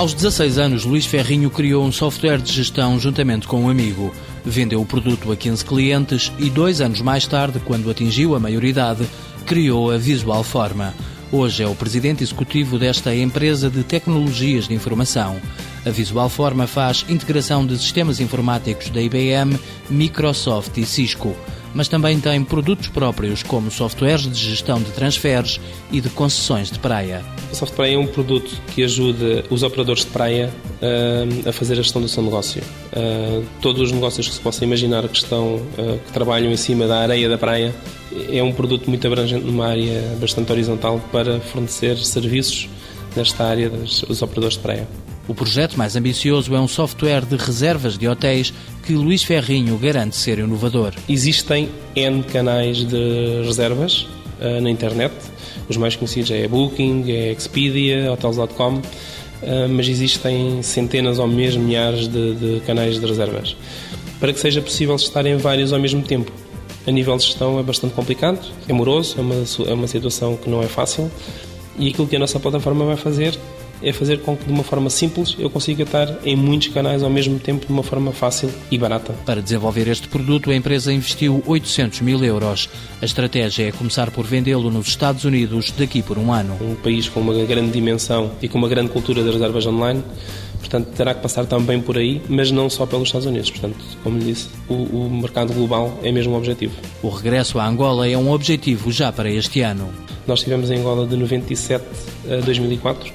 Aos 16 anos, Luís Ferrinho criou um software de gestão juntamente com um amigo. Vendeu o produto a 15 clientes e, dois anos mais tarde, quando atingiu a maioridade, criou a Visual Forma. Hoje é o presidente executivo desta empresa de tecnologias de informação. A Visual Forma faz integração de sistemas informáticos da IBM, Microsoft e Cisco mas também tem produtos próprios, como softwares de gestão de transferes e de concessões de praia. O software é um produto que ajuda os operadores de praia uh, a fazer a gestão do seu negócio. Uh, todos os negócios que se possa imaginar que estão, uh, que trabalham em cima da areia da praia, é um produto muito abrangente numa área bastante horizontal para fornecer serviços nesta área dos, dos operadores de praia. O projeto mais ambicioso é um software de reservas de hotéis que Luís Ferrinho garante ser inovador. Existem N canais de reservas uh, na internet. Os mais conhecidos é Booking, é Expedia, Hotels.com, uh, mas existem centenas ou mesmo milhares de, de canais de reservas. Para que seja possível estar em vários ao mesmo tempo. A nível de gestão é bastante complicado, é moroso, é uma, é uma situação que não é fácil e aquilo que a nossa plataforma vai fazer é fazer com que de uma forma simples eu consiga estar em muitos canais ao mesmo tempo de uma forma fácil e barata. Para desenvolver este produto, a empresa investiu 800 mil euros. A estratégia é começar por vendê-lo nos Estados Unidos daqui por um ano. Um país com uma grande dimensão e com uma grande cultura das reservas online portanto terá que passar também por aí, mas não só pelos Estados Unidos. Portanto, como lhe disse, o, o mercado global é mesmo o objetivo. O regresso à Angola é um objetivo já para este ano. Nós estivemos em Angola de 97 a 2004.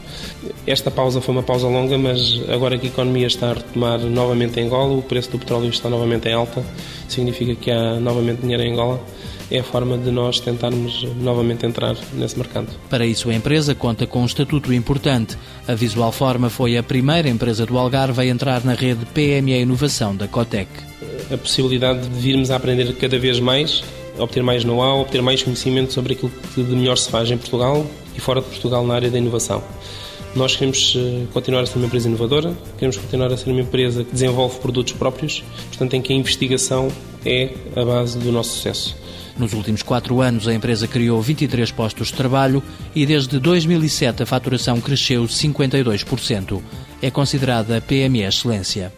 Esta pausa foi uma pausa longa, mas agora que a economia está a retomar novamente em Angola, o preço do petróleo está novamente em alta, significa que há novamente dinheiro em Angola é a forma de nós tentarmos novamente entrar nesse mercado. Para isso, a empresa conta com um estatuto importante. A Visual Forma foi a primeira empresa do Algarve a entrar na rede PME Inovação da Cotec. A possibilidade de virmos a aprender cada vez mais, obter mais know-how, obter mais conhecimento sobre aquilo que de melhor se faz em Portugal e fora de Portugal na área da inovação. Nós queremos eh, continuar a ser uma empresa inovadora, queremos continuar a ser uma empresa que desenvolve produtos próprios, portanto, em que a investigação é a base do nosso sucesso. Nos últimos quatro anos, a empresa criou 23 postos de trabalho e desde 2007 a faturação cresceu 52%. É considerada PME Excelência.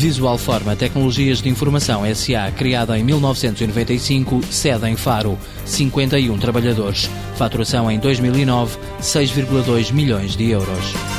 Visual Forma Tecnologias de Informação SA, criada em 1995, sede em Faro, 51 trabalhadores. Faturação em 2009, 6,2 milhões de euros.